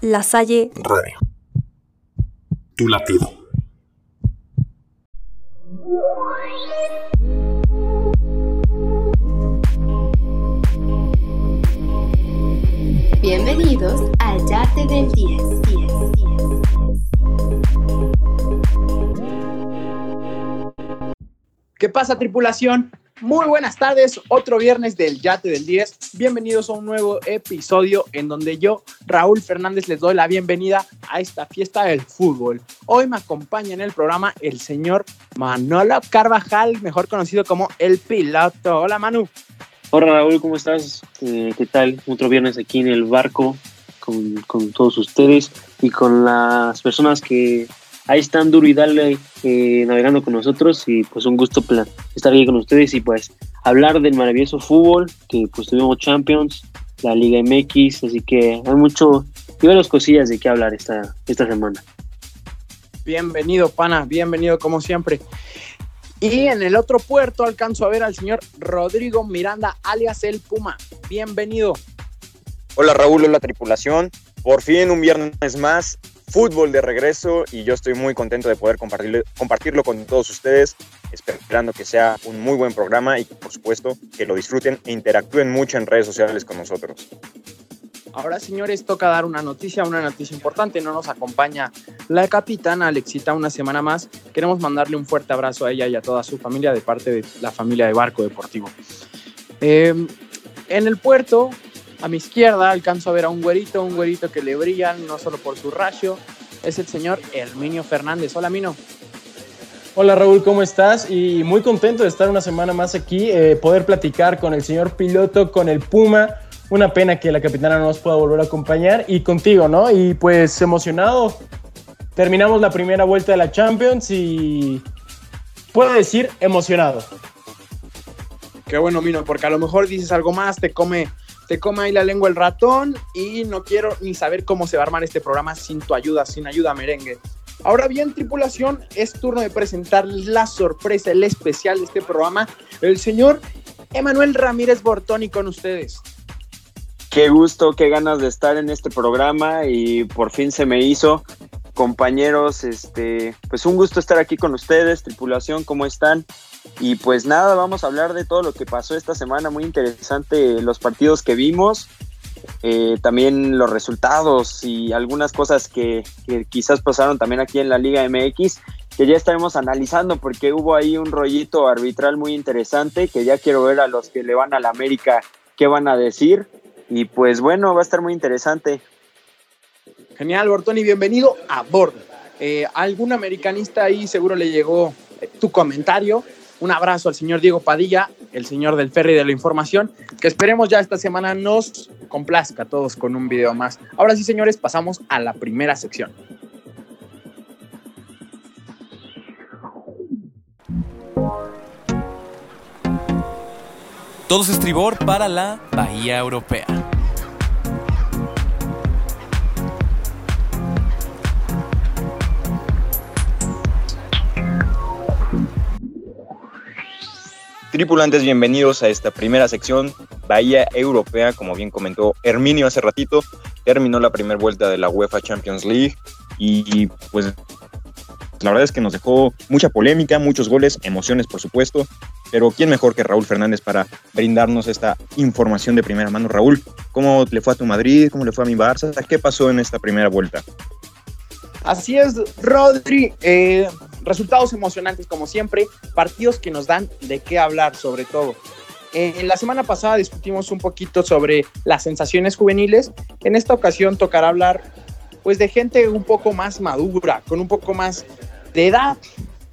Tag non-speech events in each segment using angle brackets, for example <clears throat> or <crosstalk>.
La Salle Radio. Tu latido. Bienvenidos al Yate del 10. ¿Qué pasa, tripulación? Muy buenas tardes, otro viernes del Yate del 10. Bienvenidos a un nuevo episodio en donde yo, Raúl Fernández, les doy la bienvenida a esta fiesta del fútbol. Hoy me acompaña en el programa el señor Manolo Carvajal, mejor conocido como El Piloto. Hola, Manu. Hola, Raúl, ¿cómo estás? Eh, ¿Qué tal? Otro viernes aquí en el barco con, con todos ustedes y con las personas que ahí están duro y dale eh, navegando con nosotros y pues un gusto estar aquí con ustedes y pues hablar del maravilloso fútbol que pues tuvimos Champions, la Liga MX, así que hay mucho y varias cosillas de qué hablar esta, esta semana. Bienvenido, pana, bienvenido como siempre. Y en el otro puerto alcanzo a ver al señor Rodrigo Miranda, alias El Puma. Bienvenido. Hola Raúl, hola tripulación. Por fin un viernes más fútbol de regreso y yo estoy muy contento de poder compartirlo, compartirlo con todos ustedes, esperando que sea un muy buen programa y por supuesto que lo disfruten e interactúen mucho en redes sociales con nosotros. Ahora, señores, toca dar una noticia, una noticia importante. No nos acompaña la capitana Alexita una semana más. Queremos mandarle un fuerte abrazo a ella y a toda su familia de parte de la familia de Barco Deportivo. Eh, en el puerto a mi izquierda alcanzo a ver a un güerito, un güerito que le brilla no solo por su rayo, es el señor Herminio Fernández. Hola, Mino. Hola Raúl, ¿cómo estás? Y muy contento de estar una semana más aquí, eh, poder platicar con el señor piloto, con el Puma. Una pena que la capitana no nos pueda volver a acompañar y contigo, ¿no? Y pues emocionado. Terminamos la primera vuelta de la Champions y puedo decir emocionado. Qué bueno, Mino, porque a lo mejor dices algo más, te come te come ahí la lengua el ratón y no quiero ni saber cómo se va a armar este programa sin tu ayuda, sin ayuda merengue. Ahora bien, tripulación, es turno de presentar la sorpresa, el especial de este programa, el señor Emanuel Ramírez Bortoni con ustedes. Qué gusto, qué ganas de estar en este programa y por fin se me hizo. Compañeros, este, pues un gusto estar aquí con ustedes, tripulación, ¿cómo están? Y pues nada, vamos a hablar de todo lo que pasó esta semana, muy interesante los partidos que vimos, eh, también los resultados y algunas cosas que, quizás pasaron también aquí en la Liga MX, que ya estaremos analizando porque hubo ahí un rollito arbitral muy interesante, que ya quiero ver a los que le van a la América qué van a decir. Y pues bueno, va a estar muy interesante. Genial, Bortoni, bienvenido a bordo. Eh, algún americanista ahí seguro le llegó tu comentario un abrazo al señor Diego Padilla, el señor del ferry de la información, que esperemos ya esta semana nos complazca a todos con un video más. Ahora sí, señores, pasamos a la primera sección. Todos estribor para la Bahía Europea. Tripulantes, bienvenidos a esta primera sección, Bahía Europea, como bien comentó Herminio hace ratito, terminó la primera vuelta de la UEFA Champions League y pues la verdad es que nos dejó mucha polémica, muchos goles, emociones por supuesto, pero ¿quién mejor que Raúl Fernández para brindarnos esta información de primera mano? Raúl, ¿cómo le fue a tu Madrid? ¿Cómo le fue a mi Barça? ¿Qué pasó en esta primera vuelta? Así es, Rodri. Eh, resultados emocionantes como siempre, partidos que nos dan de qué hablar sobre todo. En la semana pasada discutimos un poquito sobre las sensaciones juveniles. En esta ocasión tocará hablar pues de gente un poco más madura, con un poco más de edad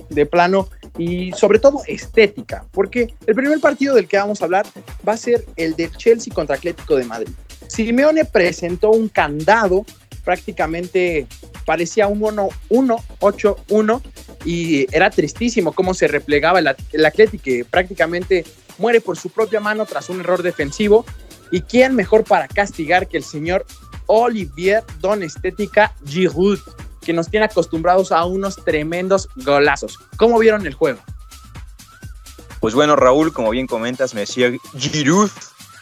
de plano y sobre todo estética, porque el primer partido del que vamos a hablar va a ser el de Chelsea contra Atlético de Madrid. Simeone presentó un candado prácticamente parecía un 1-8-1 y era tristísimo cómo se replegaba el, Atlético, que prácticamente muere por su propia mano tras un error defensivo. ¿Y quién mejor para castigar que el señor Olivier Don Estética Giroud, que nos tiene acostumbrados a unos tremendos golazos? ¿Cómo vieron el juego? Pues bueno, Raúl, como bien comentas, me decía Giroud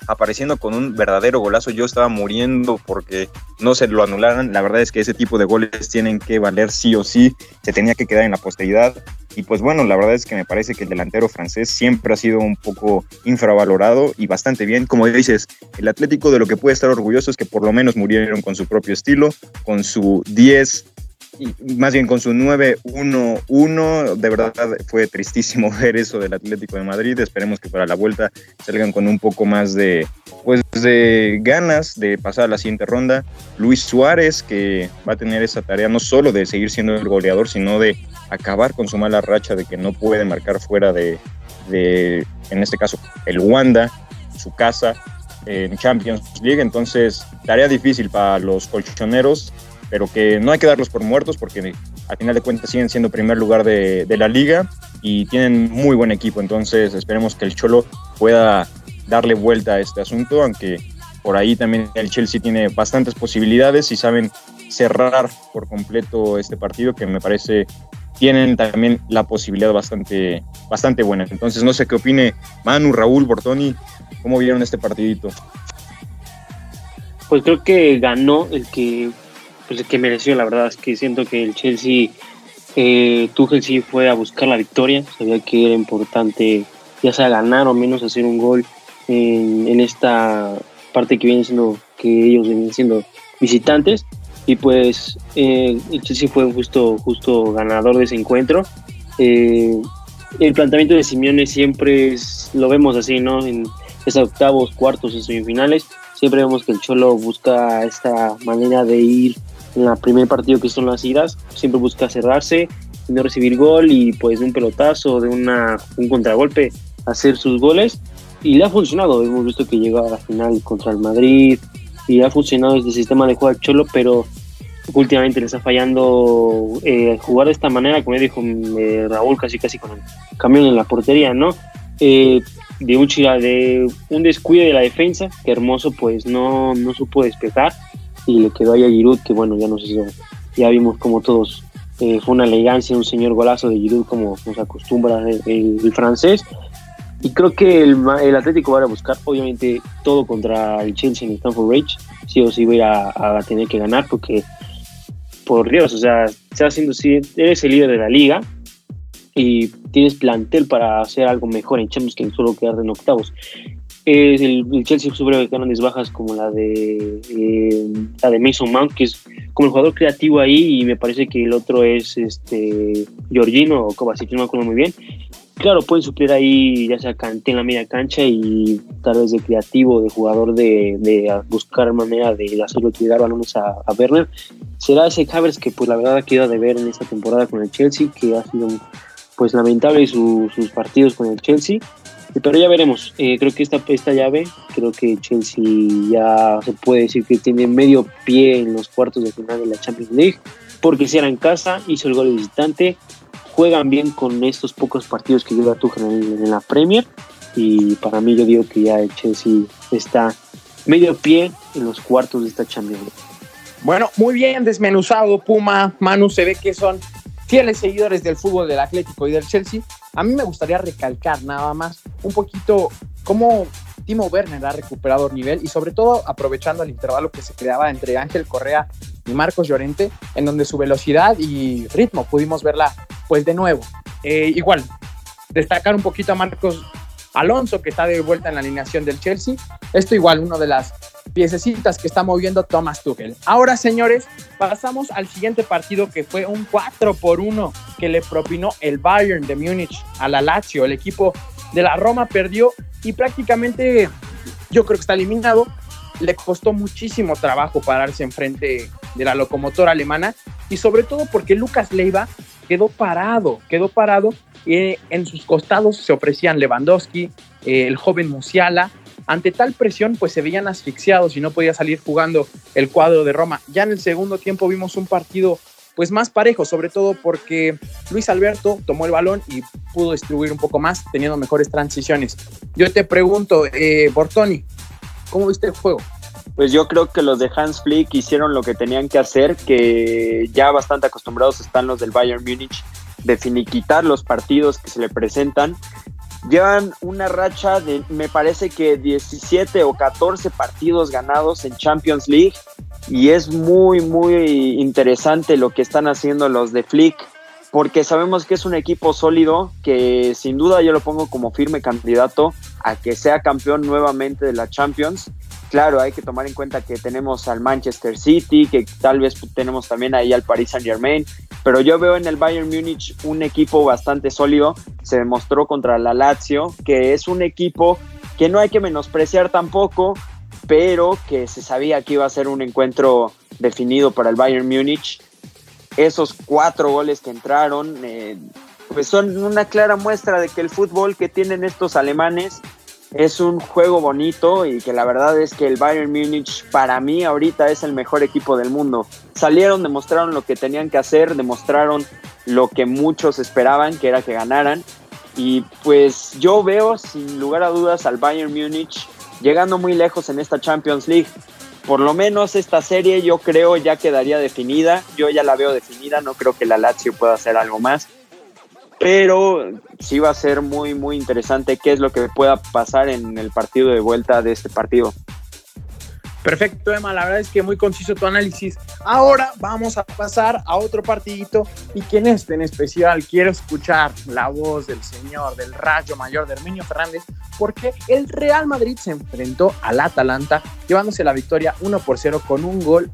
apareciendo con un verdadero golazo. Yo estaba muriendo porque no se lo anularan. La verdad es que ese tipo de goles tienen que valer sí o sí. Se tenía que quedar en la posteridad. Y pues bueno, la verdad es que me parece que el delantero francés siempre ha sido un poco infravalorado y bastante bien. Como dices, el Atlético de lo que puede estar orgulloso es que por lo menos murieron con su propio estilo, con su 10 más bien con su 9-1-1, de verdad fue tristísimo <laughs> ver eso del Atlético de Madrid. Esperemos que para la vuelta salgan con un poco más de, pues, de ganas de pasar a la siguiente ronda. Luis Suárez, que va a tener esa tarea no solo de seguir siendo el goleador, sino de acabar con su mala racha de que no puede marcar fuera de, de en este caso, el Wanda, su casa en Champions League. Entonces, tarea difícil para los colchoneros pero que no hay que darlos por muertos porque al final de cuentas siguen siendo primer lugar de, la liga y tienen muy buen equipo, entonces esperemos que el Cholo pueda darle vuelta a este asunto, aunque por ahí también el Chelsea tiene bastantes posibilidades y saben cerrar por completo este partido que me parece tienen también la posibilidad bastante, bastante buena. Entonces no sé qué opine Manu, Raúl, Bortoni, ¿cómo vieron este partidito? Pues creo que ganó el que pues, que mereció, la verdad es que siento que el Chelsea, eh, Tuchel sí fue a buscar la victoria, sabía que era importante ya sea ganar o menos hacer un gol en, esta parte que viene siendo, que ellos vienen siendo visitantes y pues eh, el Chelsea fue justo, justo ganador de ese encuentro. Eh, el planteamiento de Simeone siempre lo vemos así, ¿no? En esos octavos, cuartos y semifinales, siempre vemos que el Cholo busca esta manera de ir en el primer partido que son las idas, siempre busca cerrarse, no recibir gol y pues de un pelotazo, de una, un contragolpe, hacer sus goles. Y le ha funcionado, hemos visto que llegó a la final contra el Madrid y ha funcionado este sistema de juego cholo, pero últimamente le está fallando eh, jugar de esta manera, como dijo eh, Raúl, casi casi con el camión en la portería, ¿no? Eh, de un de un descuido de la defensa, que hermoso pues no, no supo despejar y le quedó ahí a Giroud, que bueno, ya no sé si ya vimos como todos, eh, fue una elegancia, un señor golazo de Giroud como nos acostumbra el, francés. Y creo que el, el, Atlético va a buscar, obviamente, todo contra el Chelsea en Stamford Bridge. Sí o sí va a, a, tener que ganar porque, por Dios, o sea, está haciendo, eres el líder de la liga y tienes plantel para hacer algo mejor en Champions que solo quedar en octavos el, el, Chelsea sufre grandes bajas como la de eh, la de Mason Mount, que es como el jugador creativo ahí, y me parece que el otro es este Georgino o Kovacic, no me acuerdo muy bien. Claro, pueden suplir ahí ya sea en la media cancha y tal vez de creativo, de jugador de, de buscar manera de hacerlo llegar balones a, a. Será ese Havers que pues la verdad ha de ver en esta temporada con el Chelsea, que ha sido pues lamentable sus partidos con el Chelsea pero ya veremos. Eh, creo que esta, esta llave, creo que Chelsea ya se puede decir que tiene medio pie en los cuartos de final de la Champions League, porque si era en casa, hizo el gol de visitante, juegan bien con estos pocos partidos que lleva Tuchel en, en la Premier, y para mí yo digo que ya el Chelsea está medio pie en los cuartos de esta Champions League. Bueno, muy bien desmenuzado, Puma, Manu, se ve que son fieles seguidores del fútbol del Atlético y del Chelsea, a mí me gustaría recalcar nada más un poquito cómo Timo Werner ha recuperado nivel y sobre todo aprovechando el intervalo que se creaba entre Ángel Correa y Marcos Llorente, en donde su velocidad y ritmo pudimos verla pues de nuevo. Eh, igual, destacar un poquito a Marcos Alonso, que está de vuelta en la alineación del Chelsea. Esto igual, una de las piececitas que está moviendo Thomas Tuchel. Ahora, señores, pasamos al siguiente partido que fue un 4 por 1 que le propinó el Bayern de Múnich a la Lazio. El equipo de la Roma perdió y prácticamente yo creo que está eliminado. Le costó muchísimo trabajo pararse enfrente de la locomotora alemana y sobre todo porque Lucas Leiva quedó parado, quedó parado y en sus costados se ofrecían Lewandowski, eh, el joven Musiala. Ante tal presión, pues se veían asfixiados y no podía salir jugando el cuadro de Roma. Ya en el segundo tiempo vimos un partido pues más parejo, sobre todo porque Luis Alberto tomó el balón y pudo distribuir un poco más, teniendo mejores transiciones. Yo te pregunto, eh, Bortoni, ¿cómo viste el juego? Pues yo creo que los de Hans Flick hicieron lo que tenían que hacer, que ya bastante acostumbrados están los del Bayern Múnich de finiquitar los partidos que se le presentan. Llevan una racha de, me parece que 17 o 14 partidos ganados en Champions League y es muy, muy interesante lo que están haciendo los de Flick porque sabemos que es un equipo sólido que sin duda yo lo pongo como firme candidato a que sea campeón nuevamente de la Champions. Claro, hay que tomar en cuenta que tenemos al Manchester City, que tal vez tenemos también ahí al Paris Saint Germain, pero yo veo en el Bayern Múnich un equipo bastante sólido. Se demostró contra la Lazio, que es un equipo que no hay que menospreciar tampoco, pero que se sabía que iba a ser un encuentro definido para el Bayern Múnich esos cuatro goles que entraron, eh, pues son una clara muestra de que el fútbol que tienen estos alemanes es un juego bonito y que la verdad es que el Bayern Múnich para mí ahorita es el mejor equipo del mundo. Salieron, demostraron lo que tenían que hacer, demostraron lo que muchos esperaban, que era que ganaran. Y pues yo veo sin lugar a dudas al Bayern Múnich llegando muy lejos en esta Champions League por lo menos esta serie yo creo ya quedaría definida. Yo ya la veo definida, no creo que la Lazio pueda hacer algo más. Pero sí va a ser muy, muy interesante qué es lo que pueda pasar en el partido de vuelta de este partido. Perfecto, Emma. La verdad es que muy conciso tu análisis. Ahora vamos a pasar a otro partidito y que en este en especial quiero escuchar la voz del señor del rayo mayor de Herminio Fernández porque el Real Madrid se enfrentó al Atalanta llevándose la victoria 1 por 0 con un gol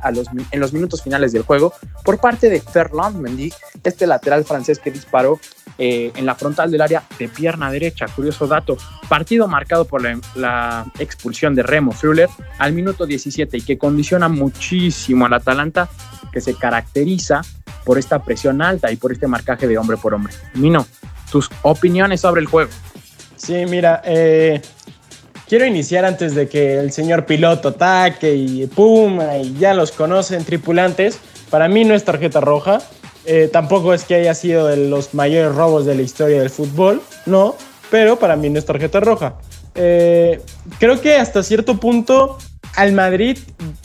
en los minutos finales del juego por parte de Ferland Mendy, este lateral francés que disparó eh, en la frontal del área de pierna derecha. Curioso dato, partido marcado por la, expulsión de Remo Früller al minuto 17 y que condiciona muchísimo al Atalanta que se caracteriza por esta presión alta y por este marcaje de hombre por hombre. Mino, tus opiniones sobre el juego. Sí, mira, eh, quiero iniciar antes de que el señor piloto ataque y Puma y ya los conocen tripulantes. Para mí no es tarjeta roja. Eh, tampoco es que haya sido de los mayores robos de la historia del fútbol, no, pero para mí no es tarjeta roja. Eh, creo que hasta cierto punto al Madrid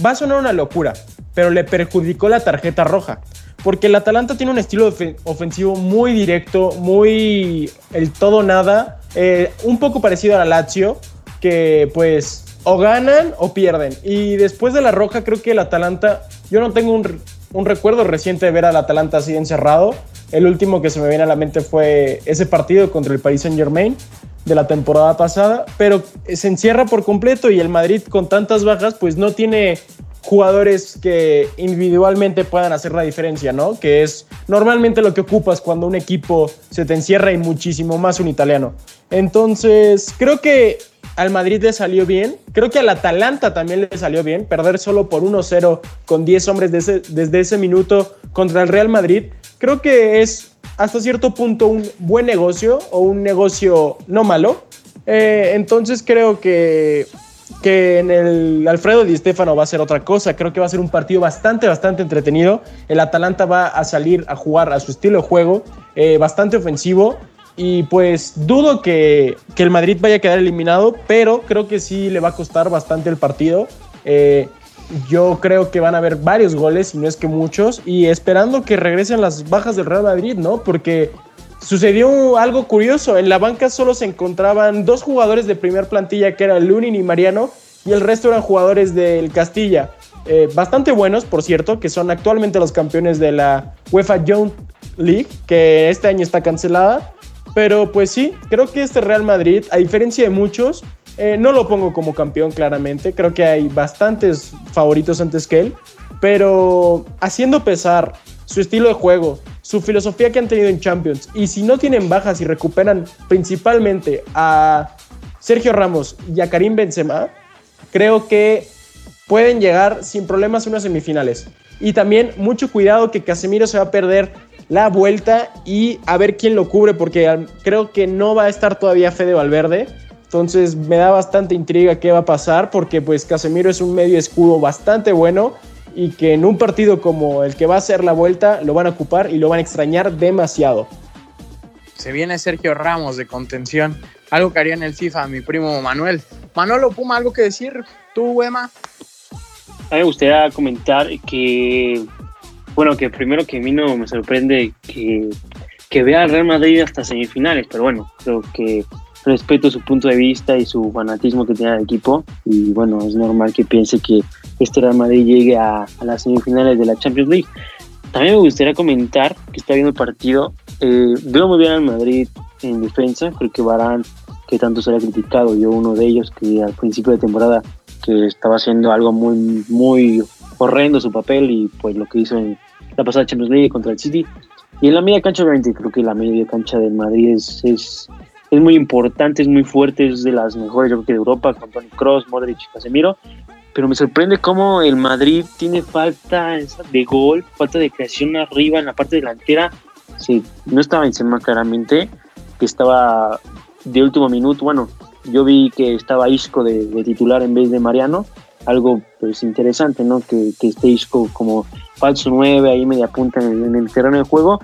va a sonar una locura, pero le perjudicó la tarjeta roja. Porque el Atalanta tiene un estilo ofensivo muy directo, muy el todo nada, eh, un poco parecido a la Lazio, que pues o ganan o pierden. Y después de la roja creo que el Atalanta, yo no tengo un, un recuerdo reciente de ver al Atalanta así encerrado. El último que se me viene a la mente fue ese partido contra el Paris Saint Germain de la temporada pasada, pero se encierra por completo y el Madrid con tantas bajas pues no tiene jugadores que individualmente puedan hacer la diferencia, ¿no? Que es normalmente lo que ocupas cuando un equipo se te encierra y muchísimo más un italiano. Entonces, creo que al Madrid le salió bien. Creo que al Atalanta también le salió bien. Perder solo por 1-0 con 10 hombres desde ese minuto contra el Real Madrid. Creo que es hasta cierto punto un buen negocio o un negocio no malo. Eh, entonces creo que, que en el Alfredo Di Stefano va a ser otra cosa. Creo que va a ser un partido bastante, bastante entretenido. El Atalanta va a salir a jugar a su estilo de juego, eh, bastante ofensivo. Y pues dudo que, el Madrid vaya a quedar eliminado, pero creo que sí le va a costar bastante el partido. Eh, yo creo que van a haber varios goles, y no es que muchos, y esperando que regresen las bajas del Real Madrid, ¿no? Porque sucedió algo curioso. En la banca solo se encontraban dos jugadores de primer plantilla, que eran Lunin y Mariano, y el resto eran jugadores del Castilla. Eh, bastante buenos, por cierto, que son actualmente los campeones de la UEFA Young League, que este año está cancelada. Pero pues sí, creo que este Real Madrid, a diferencia de muchos, eh, no lo pongo como campeón claramente. Creo que hay bastantes favoritos antes que él. Pero haciendo pesar su estilo de juego, su filosofía que han tenido en Champions, y si no tienen bajas y recuperan principalmente a Sergio Ramos y a Karim Benzema, creo que pueden llegar sin problemas a unas semifinales. Y también mucho cuidado que Casemiro se va a perder la vuelta y a ver quién lo cubre, porque creo que no va a estar todavía Fede Valverde. Entonces me da bastante intriga qué va a pasar, porque pues Casemiro es un medio escudo bastante bueno y que en un partido como el que va a ser la vuelta lo van a ocupar y lo van a extrañar demasiado. Se viene Sergio Ramos de contención, algo que haría en el FIFA mi primo Manuel. Manolo Puma, ¿algo que decir? ¿Tú, Emma? A mí me gustaría comentar que bueno, que primero que a mí no me sorprende que, que vea al Real Madrid hasta semifinales, pero bueno, creo que respeto su punto de vista y su fanatismo que tiene el equipo. Y bueno, es normal que piense que este Real Madrid llegue a, a las semifinales de la Champions League. También me gustaría comentar que está viendo el partido. Eh, veo muy bien al Madrid en defensa. Creo que Barán, que tanto se le ha criticado, yo uno de ellos que al principio de temporada que estaba haciendo algo muy, muy horrendo su papel y pues lo que hizo en la pasada Champions League contra el City. Y en la media cancha, obviamente, creo que la media cancha del Madrid es, es, es muy importante, es muy fuerte, es de las mejores, yo creo que de Europa, con Toni Kroos, Modric y Casemiro. Pero me sorprende cómo el Madrid tiene falta de gol, falta de creación arriba en la parte delantera. Sí, no estaba Benzema claramente, que estaba de último minuto. Bueno, yo vi que estaba Isco de, de titular en vez de Mariano. Algo pues interesante, ¿no? Que, que esté Isco como falso 9 ahí media punta en en el terreno de juego.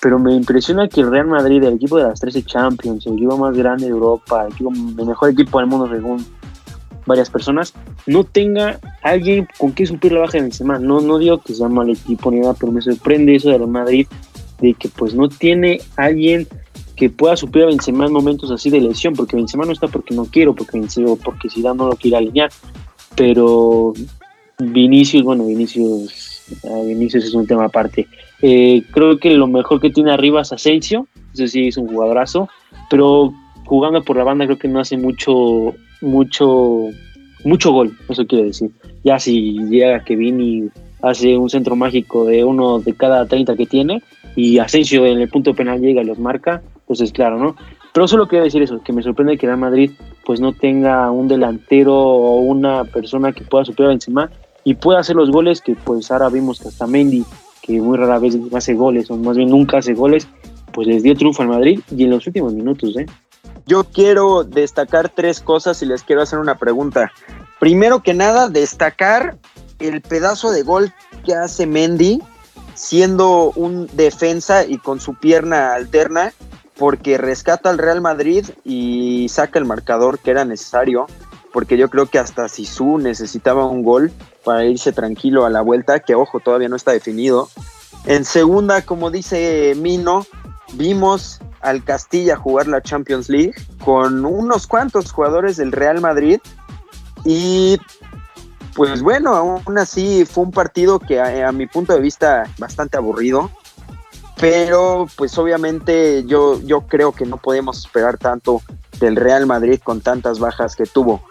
Pero me impresiona que el Real Madrid, el equipo de las 13 Champions, el equipo más grande de Europa, el, equipo, el mejor equipo del mundo según varias personas, no tenga alguien con quien suplir la baja de Benzema. No, no digo que sea mal equipo ni nada, pero me sorprende eso de Real Madrid, de que pues no tiene alguien que pueda suplir a Benzema en momentos así de lesión, porque Benzema no está porque no quiero, porque Benzema, porque Zidane no lo quiere alinear, pero Vinicius, bueno, Vinicius, uh, Vinicius es un tema aparte. Eh, creo que lo mejor que tiene arriba es Asensio, eso sí es un jugadorazo, pero jugando por la banda creo que no hace mucho, mucho, mucho gol, eso quiere decir. Ya si llega Kevin y hace un centro mágico de uno de cada 30 que tiene y Asensio en el punto penal llega y los marca, pues es claro, ¿no? Pero solo quería decir eso, que me sorprende que Real Madrid pues no tenga un delantero o una persona que pueda superar encima y pueda hacer los goles que pues ahora vimos que hasta Mendy, que muy rara vez hace goles o más bien nunca hace goles, pues les dio triunfo al Madrid y en los últimos minutos, ¿eh? Yo quiero destacar tres cosas y les quiero hacer una pregunta. Primero que nada, destacar el pedazo de gol que hace Mendy siendo un defensa y con su pierna alterna porque rescata al Real Madrid y saca el marcador que era necesario porque yo creo que hasta Sisu necesitaba un gol para irse tranquilo a la vuelta que ojo todavía no está definido en segunda como dice Mino vimos al Castilla jugar la Champions League con unos cuantos jugadores del Real Madrid y pues bueno, aún así fue un partido que a, mi punto de vista bastante aburrido, pero pues obviamente yo, yo creo que no podemos esperar tanto del Real Madrid con tantas bajas que tuvo.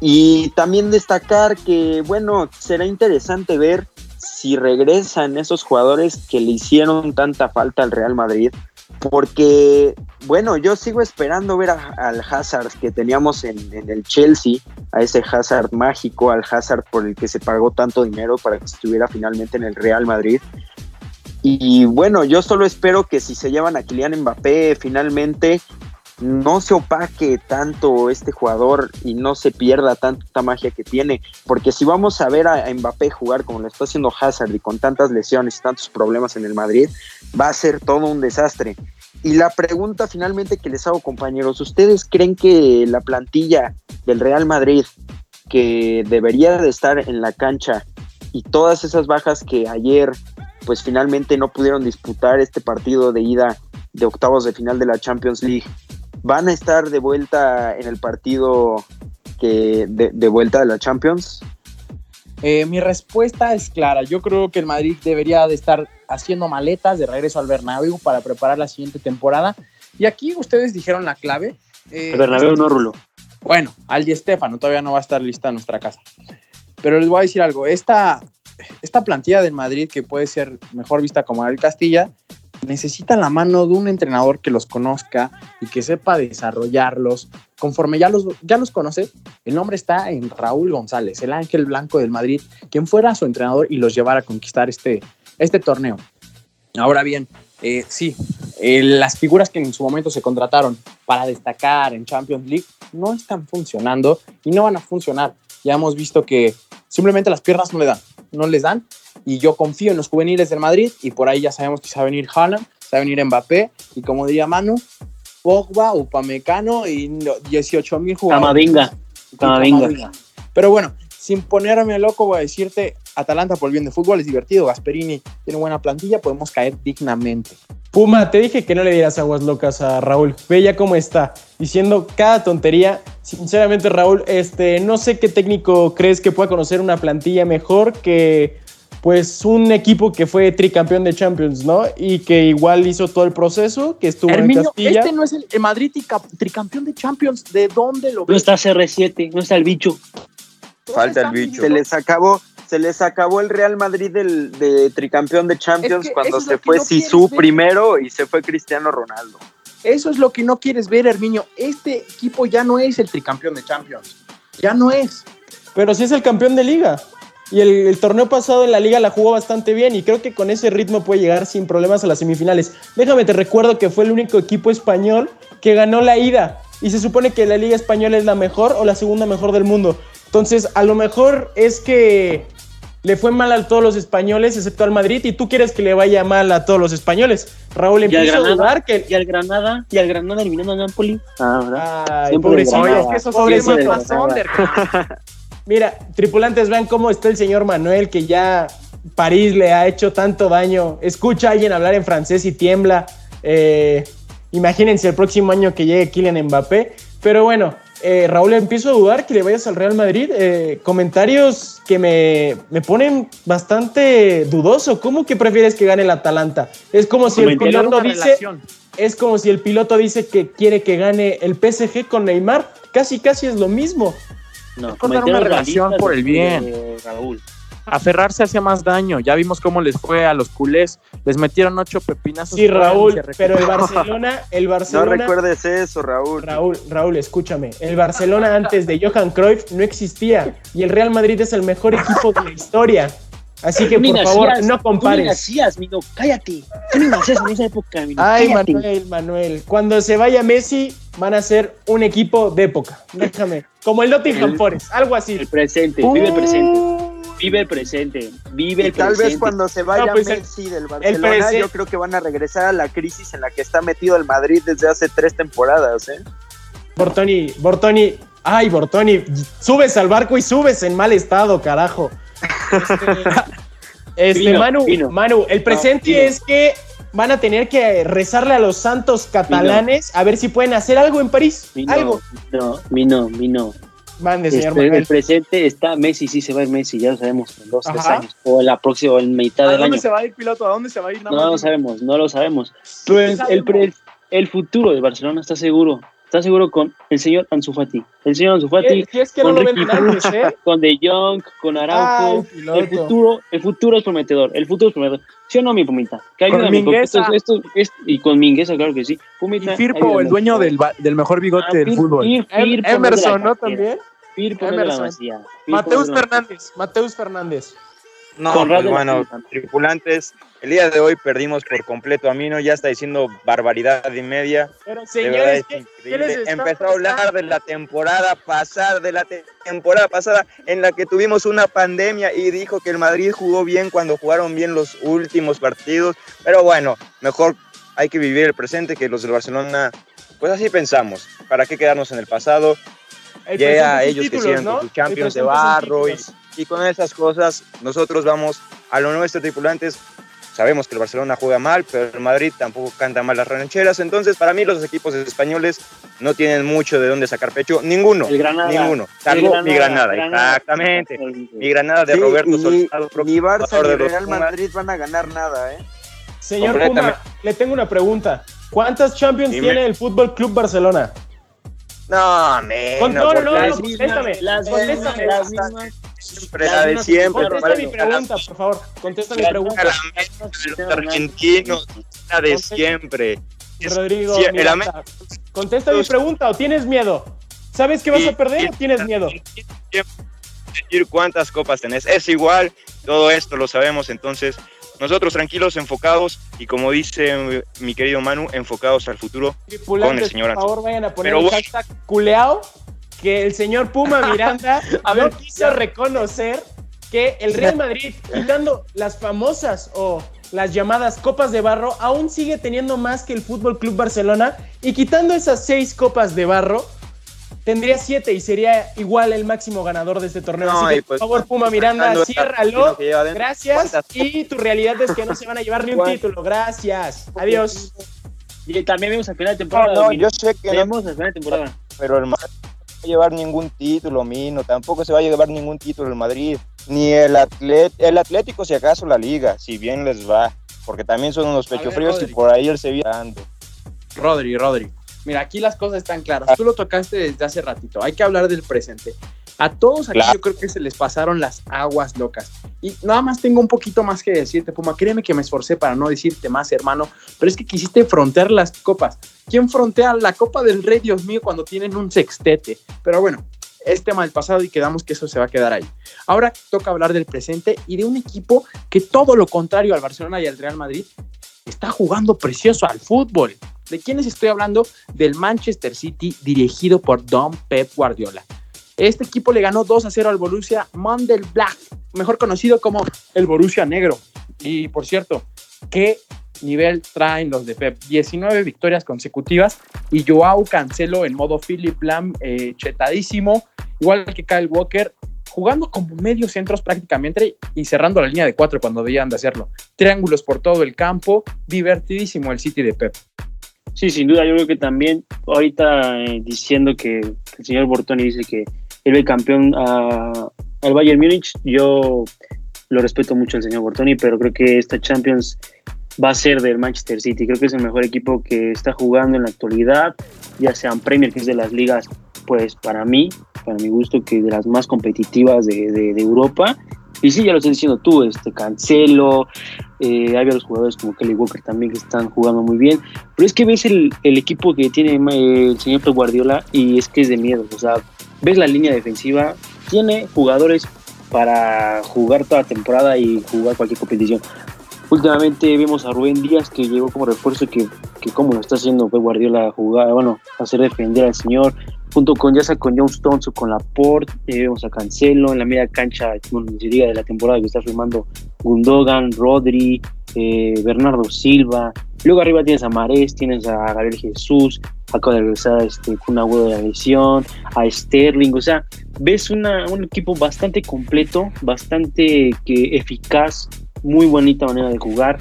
Y también destacar que, bueno, será interesante ver si regresan esos jugadores que le hicieron tanta falta al Real Madrid, porque, bueno, yo sigo esperando ver a, al Hazard que teníamos en, el Chelsea, a ese Hazard mágico, al Hazard por el que se pagó tanto dinero para que estuviera finalmente en el Real Madrid. Y bueno, yo solo espero que si se llevan a Kylian Mbappé finalmente no se opaque tanto este jugador y no se pierda tanta magia que tiene, porque si vamos a ver a, Mbappé jugar como lo está haciendo Hazard y con tantas lesiones y tantos problemas en el Madrid, va a ser todo un desastre. Y la pregunta finalmente que les hago, compañeros, ¿ustedes creen que la plantilla del Real Madrid, que debería de estar en la cancha, y todas esas bajas que ayer, pues finalmente no pudieron disputar este partido de ida de octavos de final de la Champions League, van a estar de vuelta en el partido que de, de vuelta de la Champions? Eh, mi respuesta es clara. Yo creo que el Madrid debería de estar haciendo maletas de regreso al Bernabéu para preparar la siguiente temporada. Y aquí ustedes dijeron la clave. Eh, el Bernabéu no Rulo. Bueno, al Di Stefano todavía no va a estar lista en nuestra casa. Pero les voy a decir algo. Esta, esta plantilla del Madrid, que puede ser mejor vista como el Castilla, necesita la mano de un entrenador que los conozca y que sepa desarrollarlos. Conforme ya los, ya los conoce, el nombre está en Raúl González, el ángel blanco del Madrid, quien fuera su entrenador y los llevara a conquistar este, este torneo. Ahora bien, eh, sí, las figuras que en su momento se contrataron para destacar en Champions League no están funcionando y no van a funcionar. Ya hemos visto que simplemente las piernas no le dan, no les dan y yo confío en los juveniles del Madrid y por ahí ya sabemos que se va a venir Haaland, se va a venir Mbappé y como diría Manu, Pogba, Upamecano y 18 mil jugadores. Camavinga. Camavinga. Pero bueno, sin ponerme loco, voy a decirte, Atalanta por el bien de fútbol es divertido, Gasperini tiene buena plantilla, podemos caer dignamente. Puma, te dije que no le dieras aguas locas a Raúl. Ve ya cómo está, diciendo cada tontería. Sinceramente, Raúl, este, no sé qué técnico crees que pueda conocer una plantilla mejor que pues un equipo que fue tricampeón de Champions, ¿no? Y que igual hizo todo el proceso, que estuvo en Herminio, Castilla. este no es el, el Madrid trica- tricampeón de Champions, ¿de dónde lo No ves? está CR7, no está el bicho. Falta el bicho. Se les acabó, se les acabó el Real Madrid del, de tricampeón de Champions Es que cuando se fue no Sisu primero y se fue Cristiano Ronaldo. Eso es lo que no quieres ver, Herminio. Este equipo ya no es el tricampeón de Champions. Ya no es. Pero sí es el campeón de liga. Y el, el torneo pasado en la liga la jugó bastante bien y creo que con ese ritmo puede llegar sin problemas a las semifinales. Déjame te recuerdo que fue el único equipo español que ganó la ida. Y se supone que la liga española es la mejor o la segunda mejor del mundo. Entonces, a lo mejor es que le fue mal a todos los españoles, excepto al Madrid, y tú quieres que le vaya mal a todos los españoles. Raúl Y al empieza a Granada, dudar que... y al Granada, y al Granada eliminando a Napoli. Ah, ¿verdad? Ay, pobrecito. Oye, es que esos Pobrecito. <laughs> Mira, tripulantes, vean cómo está el señor Manuel, que ya París le ha hecho tanto daño. Escucha a alguien hablar en francés y tiembla. Eh, imagínense el próximo año que llegue Kylian Mbappé. Pero bueno, eh, Raúl, empiezo a dudar que le vayas al Real Madrid. Eh, comentarios que me, me ponen bastante dudoso. ¿Cómo que prefieres que gane el Atalanta? Es como si el piloto dice relación. es como si el piloto dice que quiere que gane el PSG con Neymar. Casi, casi es lo mismo. No, Contar una relación por el bien. Raúl. Aferrarse hacía más daño. Ya vimos cómo les fue a los culés. Les metieron ocho pepinazos. Sí, Raúl, pero el. Barcelona, el No Barcelona, recuerdes eso, Raúl. Raúl, Raúl, escúchame, el Barcelona antes de Johan Cruyff no existía y el Real Madrid es el mejor equipo de la historia. Así que Tú por favor, nacías, no Tú ni compares. nacías, Mino, cállate. Tú ni nacías en esa época, Mino. Ay, cállate. Manuel, Manuel, cuando se vaya Messi van a ser un equipo de época. Déjame, como el Nottingham Forest, algo así. El presente, vive el presente. Vive el presente. Vive Y el tal presente. vez cuando se vaya No, pues el- Messi del Barcelona, presente- yo creo que van a regresar a la crisis en la que está metido el Madrid desde hace tres temporadas, ¿eh? Bortoni, Bortoni, ay, Bortoni, subes al barco y subes en mal estado, carajo. Este, <laughs> este, Vino, Manu, vino. Manu, el presente es que van a tener que rezarle a los santos catalanes a ver si pueden hacer algo en París. Algo. No, Mino, Mino. Mande, señor Este, el presente está Messi, sí se va a ir Messi, ya lo sabemos, en dos, tres Ajá. años. O en la próxima, o en mitad ¿A del dónde año. se va a ir, piloto? ¿A dónde se va a ir? Nada No más lo sabemos, no lo sabemos. Pues el, pre- el futuro de Barcelona está seguro. Está seguro con el señor Ansu Fati. El señor Ansu Fati, Eh, Si es que no con lo Ricky antes, ¿eh? con De Jong, con Araujo. El futuro, el futuro es prometedor. El futuro es prometedor. ¿Sí o no, mi Pumita? Que Con Mingueza. esto- esto- esto- y con Mingueza, claro que sí. Y Pumita, Firpo, ayúdame, el dueño del, del mejor bigote Ah, del Fir- fútbol. Fir- Fir, ponme Emerson, de la ¿no? También. De la masía. Mateus Fernández, Mateus Fernández. No, pues la bueno, tripulantes, el día de hoy perdimos por completo a Mino, ya está diciendo barbaridad y media. Pero De verdad señores, es ¿qué, qué increíble. les está Empezó a hablar de la temporada pasada, de la te- temporada pasada en la que tuvimos una pandemia y dijo que el Madrid jugó bien cuando jugaron bien los últimos partidos. Pero bueno, mejor hay que vivir el presente que los del Barcelona. Pues así pensamos. ¿Para qué quedarnos en el pasado? Llega a ellos sin que títulos, siguen ¿no? con sus champions de barro y, títulos. y con esas cosas nosotros vamos a lo nuestro tripulantes. Sabemos que el Barcelona juega mal, pero el Madrid tampoco canta mal las rancheras. Entonces, para mí, los equipos españoles no tienen mucho de dónde sacar pecho. Ninguno. El Granada. Ninguno. El Salvo mi Granada. Granada. Exactamente. Mi Granada de Sí, Roberto y Soldado, ni Barça ni Real. Madrid van a ganar nada, ¿eh? Señor Puma, le tengo una pregunta. ¿Cuántas Champions Dime. tiene el Fútbol Club Barcelona? No. Con- no, no, no, contéstame, las contéstame. mismas, las mismas. siempre las la de siempre. Contesta mi pregunta, por favor. Contesta mi pregunta. la América de los argentinos, la de Contesta. siempre. Rodrigo, contesta mi pregunta o tienes miedo. ¿Sabes que vas a perder o tienes miedo? decir cuántas copas tenés. Es igual, todo esto lo sabemos, entonces nosotros tranquilos, enfocados y como dice mi querido Manu, enfocados al futuro. Con el señor por favor, vayan a poner Pero el hashtag culeao, que el señor Puma <laughs> Miranda A no ver, quiso ya. reconocer que el Real Madrid, quitando las famosas o las llamadas copas de barro, aún sigue teniendo más que el Fútbol Club Barcelona y quitando esas seis copas de barro, tendría siete y sería igual el máximo ganador de este torneo. No, Así que, pues, por favor, Puma Miranda, ciérralo. Gracias. ¿Cuántas? Y tu realidad es que no se van a llevar ni un título. Gracias. Adiós. Y también vemos al final de temporada. No, no, yo sé que no, Vemos al final de temporada. pero el Madrid no va a llevar ningún título, Mino. Tampoco se va a llevar ningún título el Madrid. Ni el, atlet el Atlético, si acaso la Liga, si bien les va. Porque también son unos A ver, pechofríos y por ahí el Sevilla ando. Rodri, Rodri. Mira, aquí las cosas están claras. Tú lo tocaste desde hace ratito. Hay que hablar del presente. A todos aquí Claro. yo creo que se les pasaron las aguas locas. Y nada más tengo un poquito más que decirte, Puma. Créeme que me esforcé para no decirte más, hermano. Pero es que quisiste frontear las copas. ¿Quién frontea la Copa del Rey, Dios mío, cuando tienen un sextete? Pero bueno, es tema del pasado y quedamos que eso se va a quedar ahí. Ahora toca hablar del presente y de un equipo que todo lo contrario al Barcelona y al Real Madrid está jugando precioso al fútbol. ¿De quiénes estoy hablando? Del Manchester City dirigido por Don Pep Guardiola. Este equipo le ganó 2 a 0 al Borussia Mönchengladbach, mejor conocido como el Borussia Negro. Y por cierto, ¿qué nivel traen los de Pep? 19 victorias consecutivas y Joao Cancelo en modo Philip Lam eh, chetadísimo, igual que Kyle Walker, jugando como medio centros prácticamente y cerrando la línea de cuatro cuando debían de hacerlo. Triángulos por todo el campo, divertidísimo el City de Pep. Sí, sin duda, yo creo que también ahorita eh, diciendo que el señor Bortoni dice que él ve campeón a- al Bayern Múnich, yo lo respeto mucho al señor Bortoni, pero creo que esta Champions va a ser del Manchester City. Creo que es el mejor equipo que está jugando en la actualidad, ya sea en Premier, que es de las ligas, pues para mí, para mi gusto, que de las más competitivas de, de- de Europa. Y sí, ya lo estás diciendo tú, este Cancelo, eh, hay varios jugadores como Kelly Walker también que están jugando muy bien. Pero es que ves el, el equipo que tiene el señor Pep Guardiola y es que es de miedo. O sea, ves la línea defensiva, tiene jugadores para jugar toda temporada y jugar cualquier competición. Últimamente vemos a Rubén Díaz que llegó como refuerzo que, que como lo está haciendo Pep Guardiola jugar, bueno, hacer defender al señor, junto con ya sea con John Stones o con Laporte, eh, vemos a Cancelo en la media cancha, bueno, se de la temporada que está firmando Gundogan, Rodri, eh, Bernardo Silva, luego arriba tienes a Marés, tienes a Gabriel Jesús, acaba de regresar este, con una de la lesión, a Sterling, o sea, ves una, un equipo bastante completo, bastante que eficaz, muy bonita manera de jugar.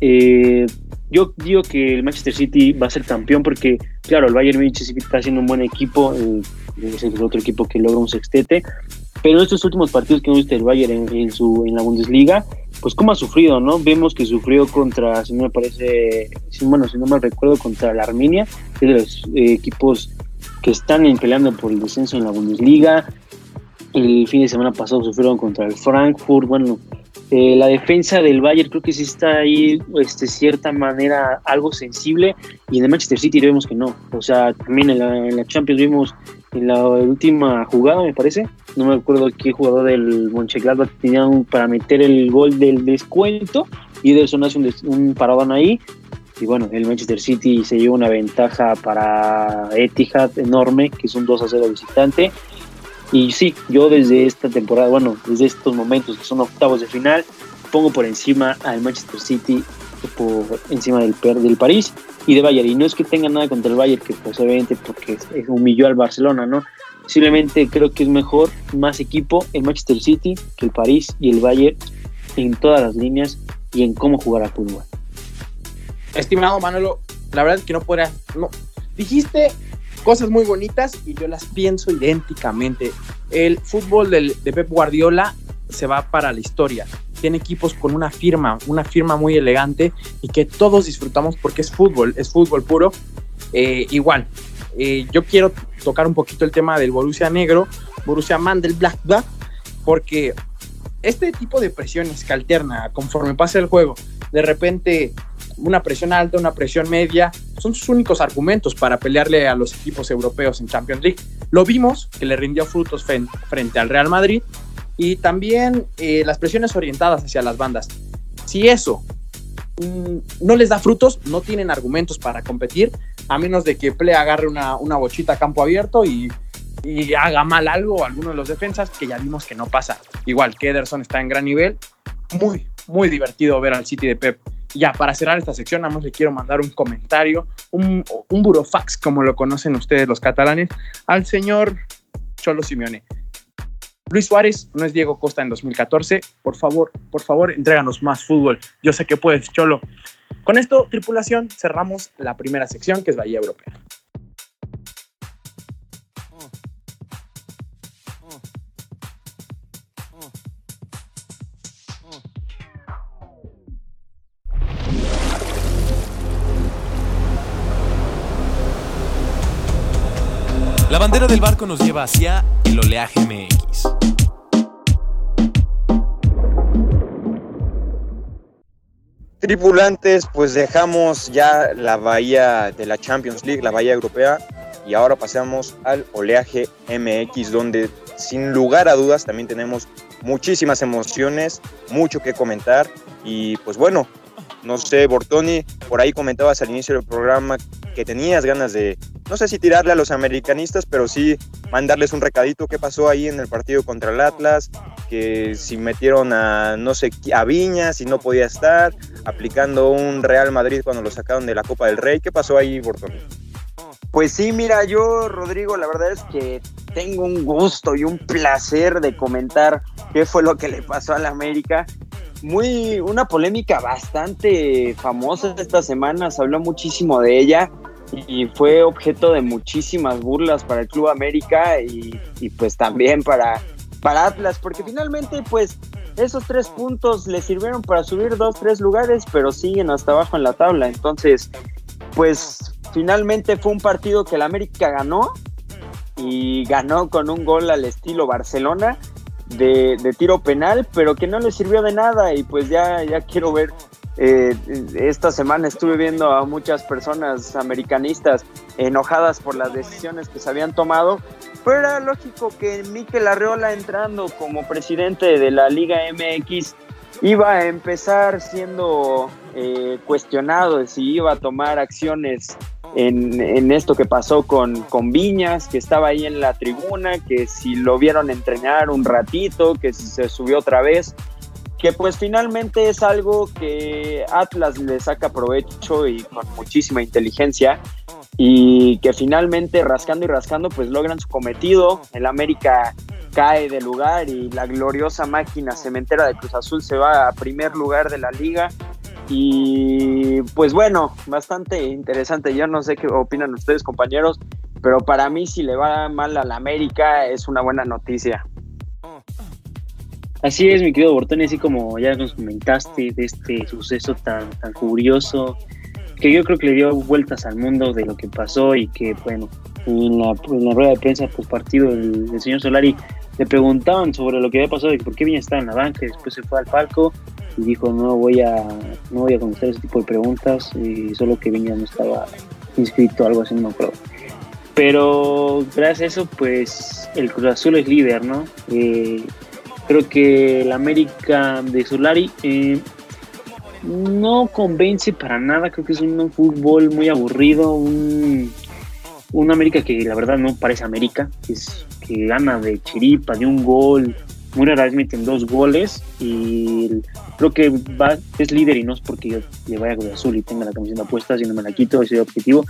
Eh, yo digo que el Manchester City va a ser campeón porque, claro, el Bayern Munich sí está haciendo un buen equipo, eh, es el otro equipo que logra un sextete, pero estos últimos partidos que hemos visto el Bayern en, en su, en la Bundesliga, pues cómo ha sufrido, ¿no? Vemos que sufrió contra, si no me parece, si, bueno, si no me recuerdo, contra la Arminia, que es de los eh, equipos que están peleando por el descenso en la Bundesliga. El fin de semana pasado sufrieron contra el Frankfurt. Bueno, eh, la defensa del Bayern creo que sí está ahí, este, cierta manera, algo sensible. Y en el Manchester City vemos que no. O sea, también en la, en la Champions vimos en la última jugada, me parece. No me acuerdo qué jugador del Mönchengladbach tenían para meter el gol del descuento. Y Ederson hace un, des- un paradón ahí. Y bueno, el Manchester City se lleva una ventaja para Etihad enorme, que es un 2 a 0 visitante. Y sí, yo desde esta temporada, bueno, desde estos momentos que son octavos de final, pongo por encima al Manchester City, por encima del, del París y de Bayern. Y no es que tenga nada contra el Bayern, que pues obviamente porque humilló al Barcelona, ¿no? Simplemente creo que es mejor, más equipo, el Manchester City que el París y el Bayern en todas las líneas y en cómo jugar al fútbol. Estimado Manolo, la verdad es que no podría. No. Dijiste cosas muy bonitas y yo las pienso idénticamente. El fútbol del- de Pep Guardiola se va para la historia. Tiene equipos con una firma, una firma muy elegante y que todos disfrutamos porque es fútbol, es fútbol puro. Eh, igual, eh, yo quiero tocar un poquito el tema del Borussia Negro, Borussia Mönchengladbach, porque este tipo de presiones que alterna conforme pasa el juego, de repente una presión alta, una presión media, son sus únicos argumentos para pelearle a los equipos europeos en Champions League. Lo vimos que le rindió frutos frente al Real Madrid y también eh, las presiones orientadas hacia las bandas. Si eso mm, no les da frutos, no tienen argumentos para competir, a menos de que Play agarre una, una bochita a campo abierto y, y haga mal algo a alguno de los defensas, que ya vimos que no pasa. Igual que Ederson está en gran nivel, muy, muy divertido ver al City de Pep ya para cerrar esta sección, nada más le quiero mandar un comentario, un, un burofax, como lo conocen ustedes los catalanes, al señor Cholo Simeone. Luis Suárez no es Diego Costa en 2014. Por favor, por favor, entréganos más fútbol. Yo sé que puedes, Cholo. Con esto, tripulación, cerramos la primera sección, que es Bahía Europea. La bandera del barco nos lleva hacia el oleaje MX. Tripulantes, pues dejamos ya la bahía de la Champions League, la bahía europea, y ahora pasamos al oleaje MX, donde sin lugar a dudas también tenemos muchísimas emociones, mucho que comentar, y pues bueno, no sé, Bortoni, por ahí comentabas al inicio del programa que tenías ganas de, no sé si tirarle a los americanistas, pero sí mandarles un recadito qué pasó ahí en el partido contra el Atlas, que si metieron a, no sé, a Viña, si no podía estar, aplicando un Real Madrid cuando lo sacaron de la Copa del Rey. ¿Qué pasó ahí, Bortoni? Pues sí, mira, yo, Rodrigo, la verdad es que tengo un gusto y un placer de comentar qué fue lo que le pasó a la América. Muy, una polémica bastante famosa esta semana, se habló muchísimo de ella y fue objeto de muchísimas burlas para el Club América y, pues también para, para Atlas, porque finalmente pues esos tres puntos le sirvieron para subir dos, tres lugares, pero siguen hasta abajo en la tabla. Entonces, pues finalmente fue un partido que el América ganó y ganó con un gol al estilo Barcelona de, de tiro penal, pero que no le sirvió de nada y pues ya, ya quiero ver. Eh, esta semana estuve viendo a muchas personas americanistas enojadas por las decisiones que se habían tomado, pero era lógico que Mikel Arreola entrando como presidente de la Liga MX iba a empezar siendo eh, cuestionado si iba a tomar acciones en, en esto que pasó con, con Viñas, que estaba ahí en la tribuna, que si lo vieron entrenar un ratito, que si se subió otra vez, que pues finalmente es algo que Atlas le saca provecho y con muchísima inteligencia y que finalmente rascando y rascando pues logran su cometido. El América cae de lugar y la gloriosa máquina cementera de Cruz Azul se va a primer lugar de la liga. Y pues bueno, bastante interesante. Yo no sé qué opinan ustedes compañeros, pero para mí si le va mal a la América es una buena noticia. Así es, mi querido Bortoni, así como ya nos comentaste de este suceso tan, tan curioso, que yo creo que le dio vueltas al mundo de lo que pasó y que, bueno, en la, en la rueda de prensa post partido del señor Solari le preguntaban sobre lo que había pasado y por qué Viña estaba en la banca y después se fue al palco y dijo no voy a no voy a contestar ese tipo de preguntas y solo que Viña no estaba inscrito algo así no me acuerdo pero gracias a eso pues el Cruz Azul es líder no Eh, creo que el América de Solari eh, no convence para nada creo que es un fútbol muy aburrido un un América que la verdad no parece América que es que gana de chiripa de un gol muy rara vez meten dos goles y creo que va, es líder y no es porque yo le vaya a Cruz Azul y tenga la camiseta puesta, si no me la quito, ese es el objetivo.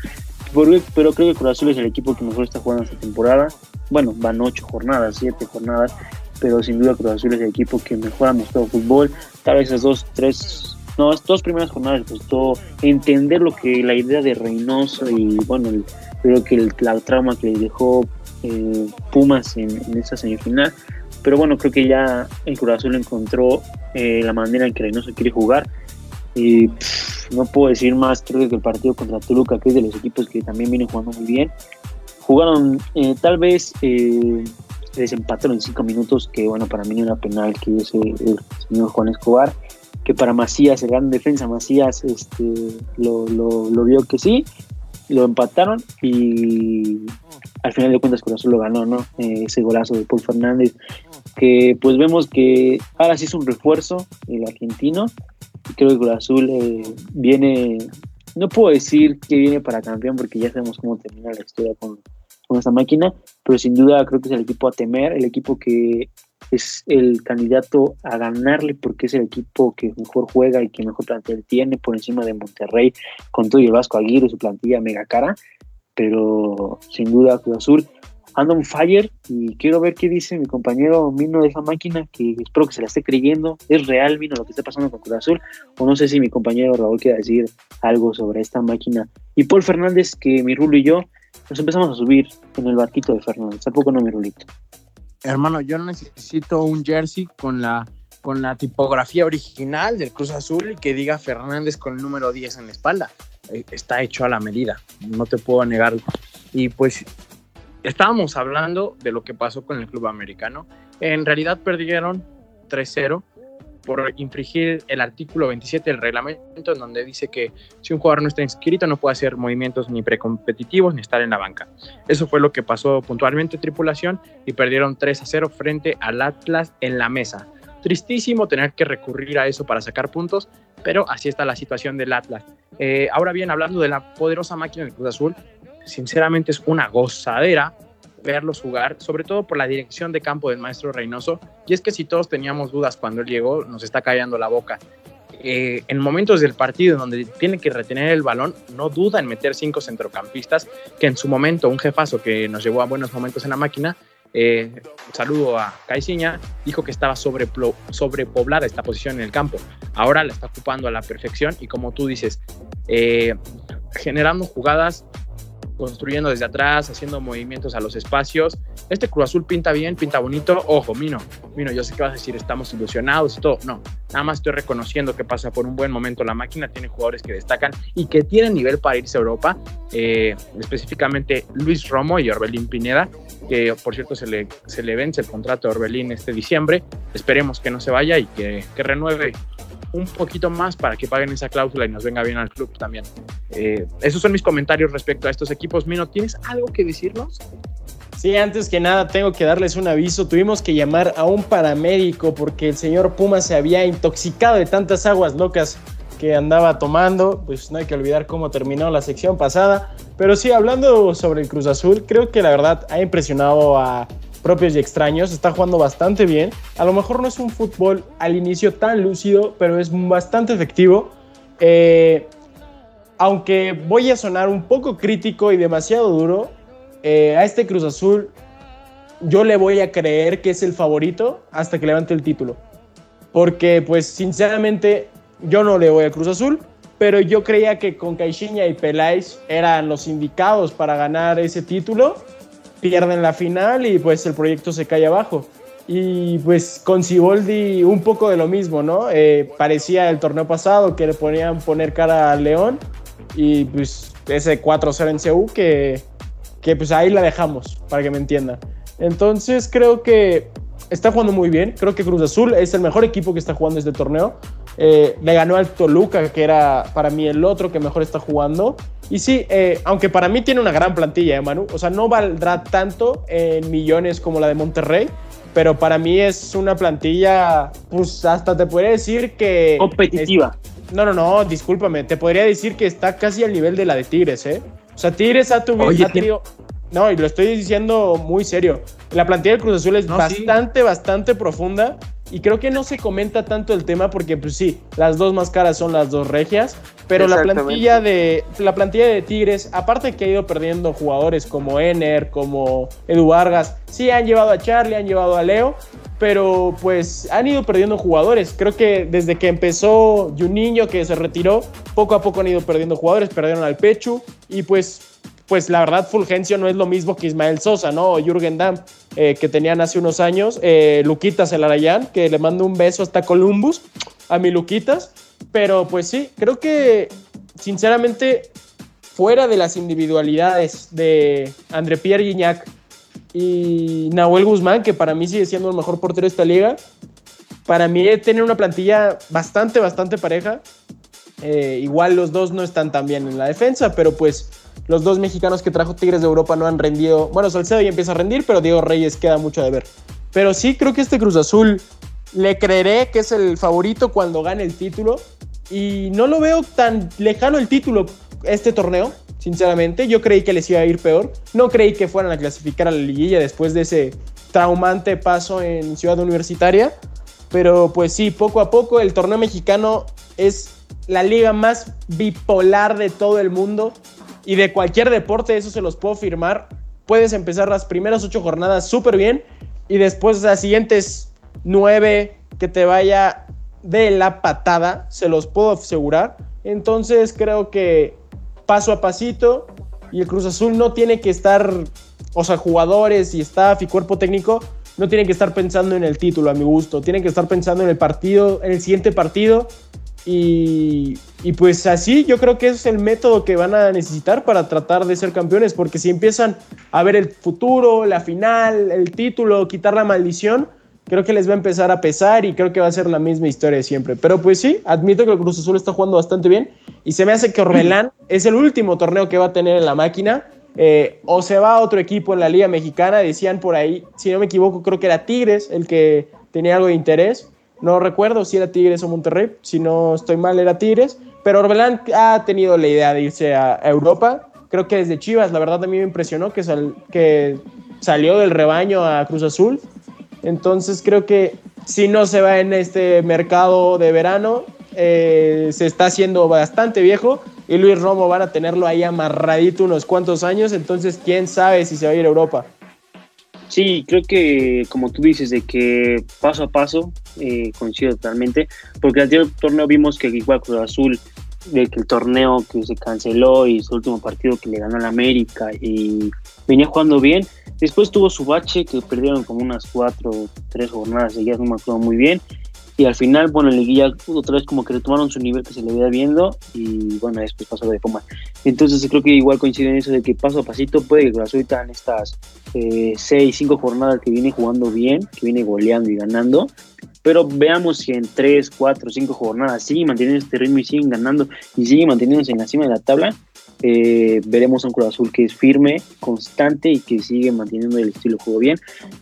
Pero, pero creo que Cruz Azul es el equipo que mejor está jugando esta temporada. Bueno, van ocho jornadas, siete jornadas, pero sin duda Cruz Azul es el equipo que mejor ha mostrado fútbol. Tal vez esas dos, tres, no, las dos primeras jornadas costó entender lo que la idea de Reynoso y bueno, el, creo que el, la trauma que le dejó eh, Pumas en, en esa semifinal pero bueno, creo que ya el Cruz Azul encontró eh, la manera en que Reynoso quiere jugar. Y pff, no puedo decir más, creo que el partido contra Toluca, que es de los equipos que también vienen jugando muy bien, jugaron eh, tal vez eh, desempataron en cinco minutos, que bueno, para mí era penal que ese el señor Juan Escobar, que para Macías, el gran defensa Macías, este, lo, lo, vio que sí, lo empataron y al final de cuentas Azul lo ganó, ¿no? Eh, ese golazo de Paul Fernández, que pues vemos que ahora sí es un refuerzo el argentino, y creo que Cruz Azul eh, viene, no puedo decir que viene para campeón porque ya sabemos cómo termina la historia con, con esta máquina, pero sin duda creo que es el equipo a temer, el equipo que es el candidato a ganarle porque es el equipo que mejor juega y que mejor plantel tiene por encima de Monterrey, con todo y el Vasco Aguirre, su plantilla mega cara, pero sin duda Cruz Azul anda un fire y quiero ver qué dice mi compañero Mino de esa máquina, que espero que se la esté creyendo. ¿Es real, Mino, lo que está pasando con Cruz Azul? O no sé si mi compañero Raúl quiere decir algo sobre esta máquina. Y Paul Fernández, que mi Rulo y yo nos empezamos a subir en el barquito de Fernández. Tampoco no, mi Rulito. Hermano, yo necesito un jersey con la, con la tipografía original del Cruz Azul y que diga Fernández con el número 10 en la espalda. Eh, Está hecho a la medida, no te puedo negar. Y pues estábamos hablando de lo que pasó con el club americano. En realidad perdieron 3-0 por infringir el artículo 27 del reglamento, en donde dice que si un jugador no está inscrito no puede hacer movimientos ni precompetitivos ni estar en la banca. Eso fue lo que pasó puntualmente tripulación y perdieron 3 a 0 frente al Atlas en la mesa. Tristísimo tener que recurrir a eso para sacar puntos, pero así está la situación del Atlas. Eh, ahora bien, hablando de la poderosa máquina del Cruz Azul, sinceramente es una gozadera verlos jugar, sobre todo por la dirección de campo del maestro Reynoso. Y es que si todos teníamos dudas cuando él llegó, nos está callando la boca. Eh, en momentos del partido donde tiene que retener el balón, no duda en meter cinco centrocampistas, que en su momento un jefazo que nos llevó a buenos momentos en la máquina, eh, saludo a Caiciña, dijo que estaba sobrepoblada esta posición en el campo. Ahora la está ocupando a la perfección y como tú dices, eh, generando jugadas construyendo desde atrás, haciendo movimientos a los espacios. Este Cruz Azul pinta bien, pinta bonito. Ojo, Mino, Mino, yo sé que vas a decir estamos ilusionados y todo. No, nada más estoy reconociendo que pasa por un buen momento la máquina, tiene jugadores que destacan y que tienen nivel para irse a Europa. Eh, específicamente Luis Romo y Orbelín Pineda, que por cierto se le, se le vence el contrato a Orbelín este diciembre. Esperemos que no se vaya y que, que renueve un poquito más para que paguen esa cláusula y nos venga bien al club también. Eh, esos son mis comentarios respecto a estos equipos. Mino, ¿tienes algo que decirnos? Sí, antes que nada tengo que darles un aviso. Tuvimos que llamar a un paramédico porque el señor Puma se había intoxicado de tantas aguas locas que andaba tomando. Pues no hay que olvidar cómo terminó la sección pasada. Pero sí, hablando sobre el Cruz Azul, creo que la verdad ha impresionado a propios y extraños. Está jugando bastante bien. A lo mejor no es un fútbol al inicio tan lúcido, pero es bastante efectivo. Eh, aunque voy a sonar un poco crítico y demasiado duro, eh, a este Cruz Azul yo le voy a creer que es el favorito hasta que levante el título. Porque, pues, sinceramente, yo no le voy a Cruz Azul, pero yo creía que con Caixinha y Peláez eran los indicados para ganar ese título. Pierden la final y, pues, el proyecto se cae abajo. Y, pues, con Siboldi un poco de lo mismo, ¿no? Eh, parecía el torneo pasado que le ponían poner cara al León y, pues, ese 4-0 en CU que que pues ahí la dejamos, para que me entiendan. Entonces creo que está jugando muy bien, creo que Cruz Azul es el mejor equipo que está jugando este torneo. Eh, le ganó al Toluca, que era para mí el otro que mejor está jugando. Y sí, eh, aunque para mí tiene una gran plantilla, ¿eh, Manu? O sea, no valdrá tanto en millones como la de Monterrey, pero para mí es una plantilla, pues hasta te podría decir que... Competitiva. es- no, no, no, discúlpame, te podría decir que está casi al nivel de la de Tigres, ¿eh? O sea, Tigres ha, tuvi- Oye, ha tenido... No, y lo estoy diciendo muy serio. La plantilla del Cruz Azul es No, sí. bastante, bastante profunda. Y creo que no se comenta tanto el tema porque, pues sí, las dos más caras son las dos regias. Pero la plantilla de la plantilla de Tigres, aparte que ha ido perdiendo jugadores como Ener, como Edu Vargas, sí han llevado a Charlie, han llevado a Leo, pero pues han ido perdiendo jugadores. Creo que desde que empezó Juninho, que se retiró, poco a poco han ido perdiendo jugadores, perdieron al Pechu y pues pues la verdad Fulgencio no es lo mismo que Ismael Sosa, ¿no? O Jürgen Damm, eh, que tenían hace unos años. Eh, Luquitas el Arayán, que le mando un beso hasta Columbus, a mi Luquitas. Pero pues sí, creo que sinceramente, fuera de las individualidades de André Pierre Gignac y Nahuel Guzmán, que para mí sigue siendo el mejor portero de esta liga, para mí tiene una plantilla bastante, bastante pareja. Eh, igual los dos no están tan bien en la defensa, pero pues los dos mexicanos que trajo Tigres de Europa no han rendido. Bueno, Salcedo ya empieza a rendir, pero Diego Reyes queda mucho de ver. Pero sí creo que este Cruz Azul le creeré que es el favorito cuando gane el título. Y no lo veo tan lejano el título este torneo, sinceramente. Yo creí que les iba a ir peor. No creí que fueran a clasificar a la liguilla después de ese traumante paso en Ciudad Universitaria. Pero pues sí, poco a poco el torneo mexicano es la liga más bipolar de todo el mundo y de cualquier deporte, eso se los puedo firmar. Puedes empezar las primeras ocho jornadas súper bien y después las siguientes nueve que te vaya de la patada, se los puedo asegurar. Entonces creo que paso a pasito y el Cruz Azul no tiene que estar, o sea, jugadores y staff y cuerpo técnico no tienen que estar pensando en el título a mi gusto, tienen que estar pensando en el partido, en el siguiente partido y, y, pues así yo creo que es el método que van a necesitar para tratar de ser campeones, porque si empiezan a ver el futuro, la final, el título, quitar la maldición, creo que les va a empezar a pesar y creo que va a ser la misma historia de siempre. Pero pues sí, admito que el Cruz Azul está jugando bastante bien y se me hace que Orbelán <clears throat> es el último torneo que va a tener en la máquina. Eh, o se va a otro equipo en la Liga Mexicana, decían por ahí, si no me equivoco, creo que era Tigres el que tenía algo de interés. No recuerdo si era Tigres o Monterrey, si no estoy mal era Tigres, pero Orbelán ha tenido la idea de irse a Europa. Creo que desde Chivas, la verdad a mí me impresionó que, sal, que salió del rebaño a Cruz Azul. Entonces creo que si no se va en este mercado de verano, eh, se está haciendo bastante viejo y Luis Romo van a tenerlo ahí amarradito unos cuantos años, entonces quién sabe si se va a ir a Europa. Sí, creo que como tú dices, de que paso a paso, eh, coincido totalmente, porque al anterior torneo vimos que igual Cruz Azul, de que el torneo que se canceló y su último partido que le ganó al América y venía jugando bien, después tuvo su bache que perdieron como unas cuatro o tres jornadas seguidas, no me acuerdo muy bien, y al final, bueno, en Liguilla otra vez como que retomaron su nivel que se le veía viendo y bueno, después pasó de Puma. Entonces creo que igual coincide en eso de que paso a pasito puede que Cruz ahorita en estas eh, seis, cinco jornadas que viene jugando bien, que viene goleando y ganando, pero veamos si en tres, cuatro, cinco jornadas sigue manteniendo este ritmo y siguen ganando y sigue manteniéndose en la cima de la tabla, eh, veremos a un Cruz Azul que es firme, constante y que sigue manteniendo el estilo de juego bien.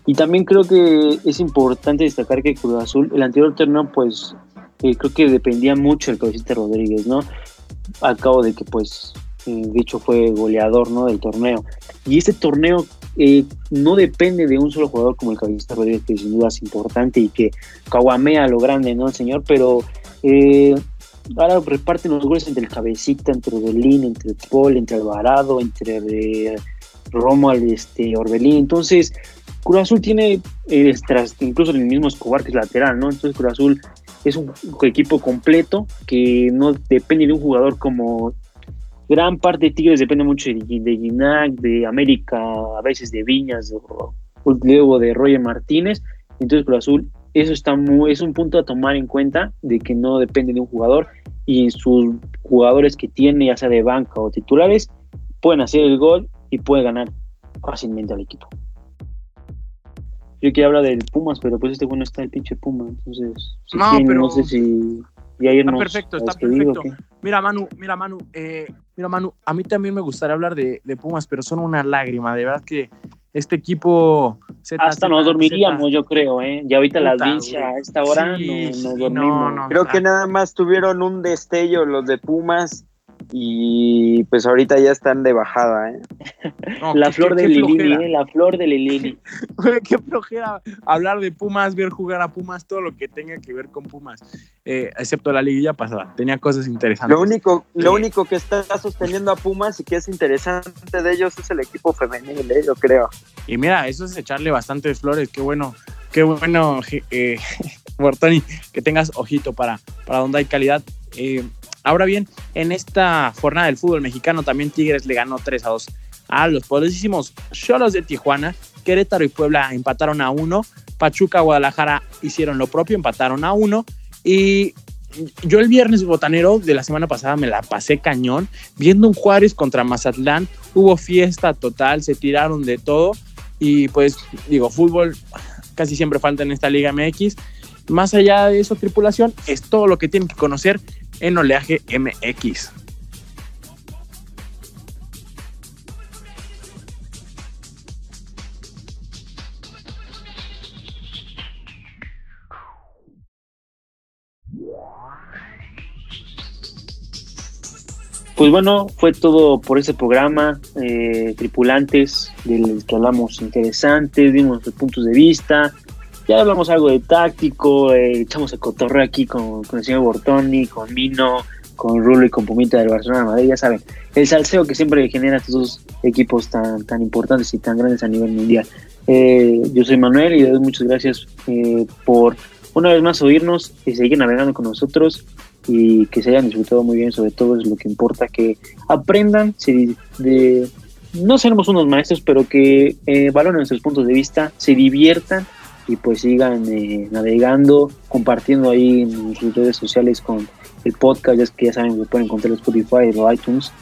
Y también creo que es importante destacar que Cruz Azul, el anterior torneo, pues eh, creo que dependía mucho del cabecita Rodríguez, ¿no? Al cabo de que, pues, eh, de hecho fue goleador, ¿no? Del torneo. Y este torneo eh, no depende de un solo jugador como el cabecita Rodríguez, que sin duda es importante y que caguamea lo grande, ¿no? El señor, pero eh, ahora reparten los goles entre el cabecita, entre Orbelín, entre Paul, entre Alvarado, entre eh, Romuald, este, Orbelín. Entonces, Cruz Azul tiene, eh, incluso el mismo Escobar que es lateral, ¿no? Entonces Cruz Azul es un equipo completo que no depende de un jugador como gran parte de Tigres depende mucho de, de Ginac, de América, a veces de Viñas, luego de Roger Martínez. Entonces Cruz Azul eso está muy, es un punto a tomar en cuenta de que no depende de un jugador y sus jugadores que tiene, ya sea de banca o titulares, pueden hacer el gol y puede ganar fácilmente al equipo. Yo quería hablar del Pumas, pero pues este bueno está el pinche Puma, entonces si No, pero- no sé si Está perfecto, está perfecto. Mira, Manu, mira, Manu, eh, mira, Manu, a mí también me gustaría hablar de, de Pumas, pero son una lágrima, de verdad que este equipo... Z, Hasta Z, nos dormiríamos, Z, yo creo, ¿eh? Ya ahorita la Puta, audiencia güey. a esta hora Sí, no, nos dormimos. no, no. Creo que nada más tuvieron un destello los de Pumas y pues ahorita ya están de bajada, ¿eh? <laughs> no, La qué- flor qué- de qué Lilini. ¿eh? La flor de Lilini. <laughs> Güey, qué flojera hablar de Pumas, ver jugar a Pumas, todo lo que tenga que ver con Pumas, eh, excepto la liguilla pasada. Tenía cosas interesantes. Lo único, lo único que está sosteniendo a Pumas y que es interesante de ellos es el equipo femenil, ¿eh? yo creo. Y mira, eso es echarle bastantes flores. Qué bueno, qué bueno, eh, <laughs> Bortoni, que tengas ojito para, para donde hay calidad. Eh, ahora bien, en esta jornada del fútbol mexicano también Tigres le ganó 3 a 2 a los poderosísimos Cholos de Tijuana. Querétaro y Puebla empataron a 1. Pachuca, Guadalajara hicieron lo propio, empataron a 1. Y yo el viernes botanero de la semana pasada me la pasé cañón viendo un Juárez contra Mazatlán. Hubo fiesta total, se tiraron de todo. Y pues digo, fútbol casi siempre falta en esta Liga MX. Más allá de eso, tripulación, es todo lo que tienen que conocer en Oleaje MX. pues bueno, fue todo por ese programa. Eh, tripulantes del que hablamos interesantes, dimos nuestros puntos de vista. Ya hablamos algo de táctico, eh, echamos el cotorreo aquí con, con el señor Bortoni, con Mino, con Rulo y con Pumita del Barcelona de Madrid, ya saben, el salseo que siempre genera estos dos equipos tan, tan importantes y tan grandes a nivel mundial. Eh, yo soy Manuel y les doy muchas gracias eh, por una vez más oírnos y seguir navegando con nosotros y que se hayan disfrutado muy bien, sobre todo es lo que importa, que aprendan, de, no seremos unos maestros, pero que eh, valoren nuestros puntos de vista, se diviertan y pues sigan eh, navegando, compartiendo ahí en sus redes sociales con el podcast, ya es que ya saben pueden encontrar en Spotify o iTunes.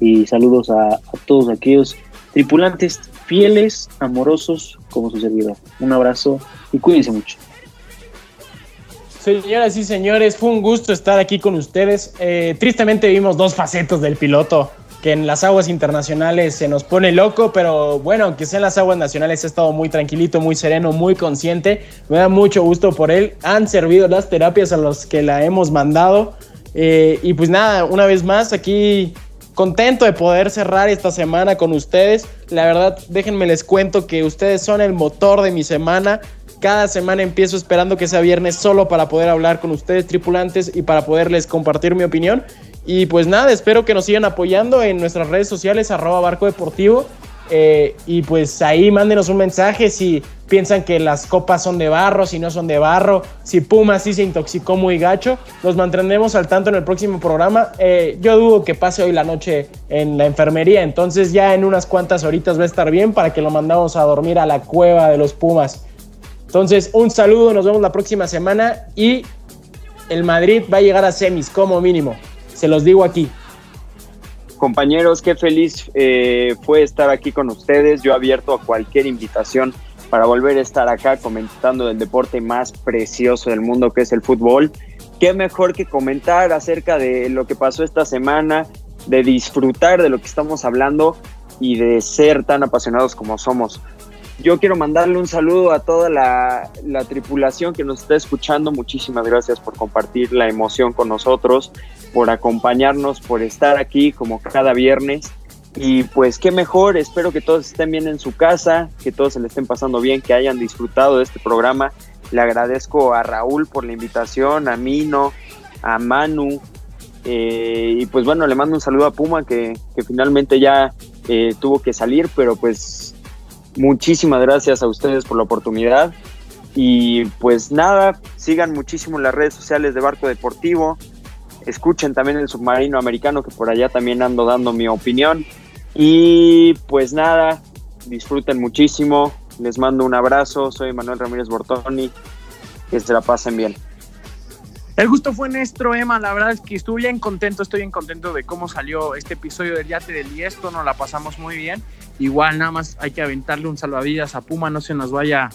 Y saludos a, todos aquellos tripulantes fieles, amorosos como su servidor. Un abrazo y cuídense mucho. Señoras y señores, fue un gusto estar aquí con ustedes. Eh, tristemente vimos dos facetos del piloto que en las aguas internacionales se nos pone loco, pero bueno, aunque sea en las aguas nacionales ha estado muy tranquilito, muy sereno, muy consciente. Me da mucho gusto por él. Han servido las terapias a los que la hemos mandado. Eh, y pues nada, una vez más aquí contento de poder cerrar esta semana con ustedes. La verdad, déjenme les cuento que ustedes son el motor de mi semana. Cada semana empiezo esperando que sea viernes solo para poder hablar con ustedes tripulantes y para poderles compartir mi opinión. Y pues nada, espero que nos sigan apoyando en nuestras redes sociales, arroba barco deportivo. Eh, y pues ahí mándenos un mensaje si piensan que las copas son de barro, si no son de barro, si Puma sí se intoxicó muy gacho. Nos mantendremos al tanto en el próximo programa. Eh, yo dudo que pase hoy la noche en la enfermería, entonces ya en unas cuantas horitas va a estar bien para que lo mandamos a dormir a la cueva de los Pumas. Entonces, un saludo, nos vemos la próxima semana y el Madrid va a llegar a semis como mínimo. Se los digo aquí. Compañeros, qué feliz eh, fue estar aquí con ustedes. Yo abierto a cualquier invitación para volver a estar acá comentando el deporte más precioso del mundo que es el fútbol. Qué mejor que comentar acerca de lo que pasó esta semana, de disfrutar de lo que estamos hablando y de ser tan apasionados como somos. Yo quiero mandarle un saludo a toda la, tripulación que nos está escuchando. Muchísimas gracias por compartir la emoción con nosotros, por acompañarnos, por estar aquí como cada viernes. Y pues qué mejor, espero que todos estén bien en su casa, que todos se le estén pasando bien, que hayan disfrutado de este programa. Le agradezco a Raúl por la invitación, a Mino, a Manu. Eh, y pues bueno, le mando un saludo a Puma que, finalmente ya eh, tuvo que salir, pero pues Muchísimas gracias a ustedes por la oportunidad. Y pues nada, sigan muchísimo las redes sociales de Barco Deportivo. Escuchen también el submarino americano, que por allá también ando dando mi opinión. Y pues nada, disfruten muchísimo. Les mando un abrazo. Soy Manuel Ramírez Bortoni. Que se la pasen bien. El gusto fue nuestro, Emma. La verdad es que estuve bien contento, estoy bien contento de cómo salió este episodio del Yate del Diesto. Nos la pasamos muy bien. Igual nada más hay que aventarle un salvavidas a Puma, no se nos vaya,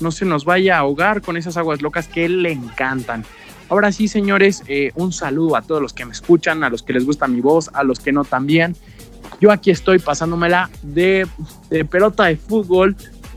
no se nos vaya a ahogar con esas aguas locas que le encantan. Ahora sí, señores, eh, un saludo a todos los que me escuchan, a los que les gusta mi voz, a los que no también. Yo aquí estoy pasándomela de, de pelota de fútbol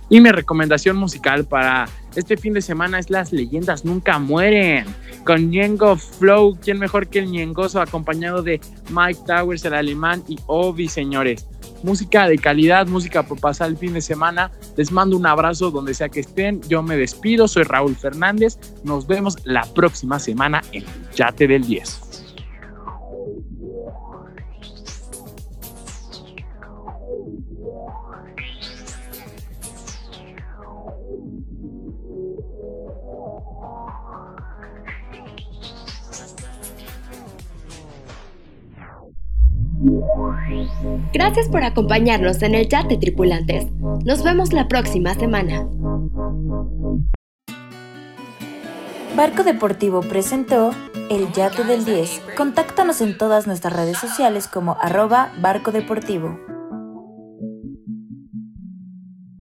y mi recomendación musical para este fin de semana es Las leyendas nunca mueren. Con Ñengo Flow, ¿quién mejor que el Ñengoso? Acompañado de Mike Towers, el alemán, y Obi, señores. Música de calidad, música por pasar el fin de semana. Les mando un abrazo donde sea que estén. Yo me despido, soy Raúl Fernández. Nos vemos la próxima semana en Yate del 10. Gracias por acompañarnos en el Yate Tripulantes. Nos vemos la próxima semana. Barco Deportivo presentó El Yate del 10. Contáctanos en todas nuestras redes sociales como arroba Barco Deportivo.